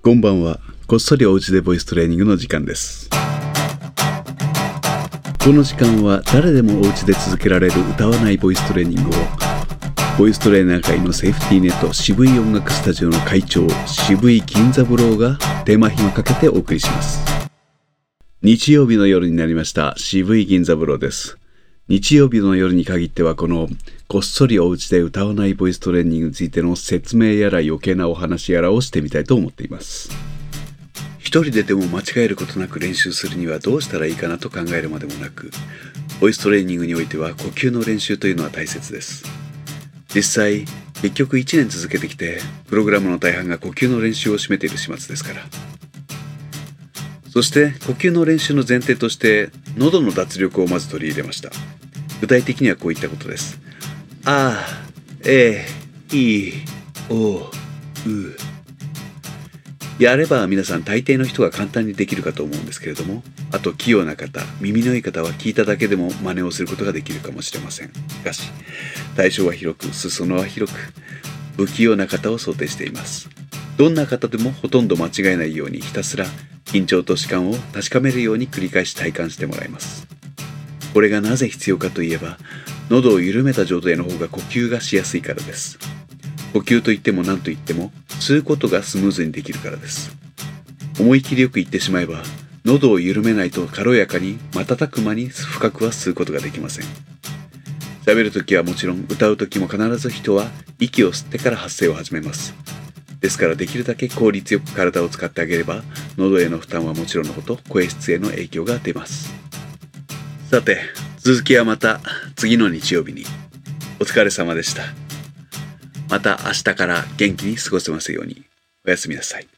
こんばんは。こっそりおうちでボイストレーニングの時間です。この時間は誰でもおうちで続けられる歌わないボイストレーニングをボイストレーナー界のセーフティーネット渋い音楽スタジオの会長渋い銀座ブローが手間暇かけてお送りします。日曜日の夜になりました渋い銀座ブローです。日曜日の夜に限ってはこのこっそりお家で歌わないボイストレーニングについての説明やら余計なお話やらをしてみたいと思っています。一人ででも間違えることなく練習するにはどうしたらいいかなと考えるまでもなく、ボイストレーニングにおいては呼吸の練習というのは大切です。実際、結局1年続けてきて、プログラムの大半が呼吸の練習を占めている始末ですから。そして呼吸の練習の前提として喉の脱力をまず取り入れました。具体的にはこういったことです。あえいおう。やれば皆さん大抵の人が簡単にできるかと思うんですけれどもあと器用な方耳のいい方は聞いただけでも真似をすることができるかもしれません。しかし対象は広く裾野は広く不器用な方を想定しています。どんな方でもほとんど間違えないようにひたすら緊張と弛緩を確かめるように繰り返し体感してもらいます。これがなぜ必要かといえば喉を緩めた状態の方が呼吸がしやすいからです。呼吸といっても何といっても吸うことがスムーズにできるからです。思い切りよく言ってしまえば喉を緩めないと軽やかに瞬く間に深くは吸うことができません。喋るときはもちろん歌うときも必ず人は息を吸ってから発声を始めます。ですからできるだけ効率よく体を使ってあげれば喉への負担はもちろんのこと声質への影響が出ます。さて続きはまた次の日曜日に。お疲れ様でした。また明日から元気に過ごせますように。おやすみなさい。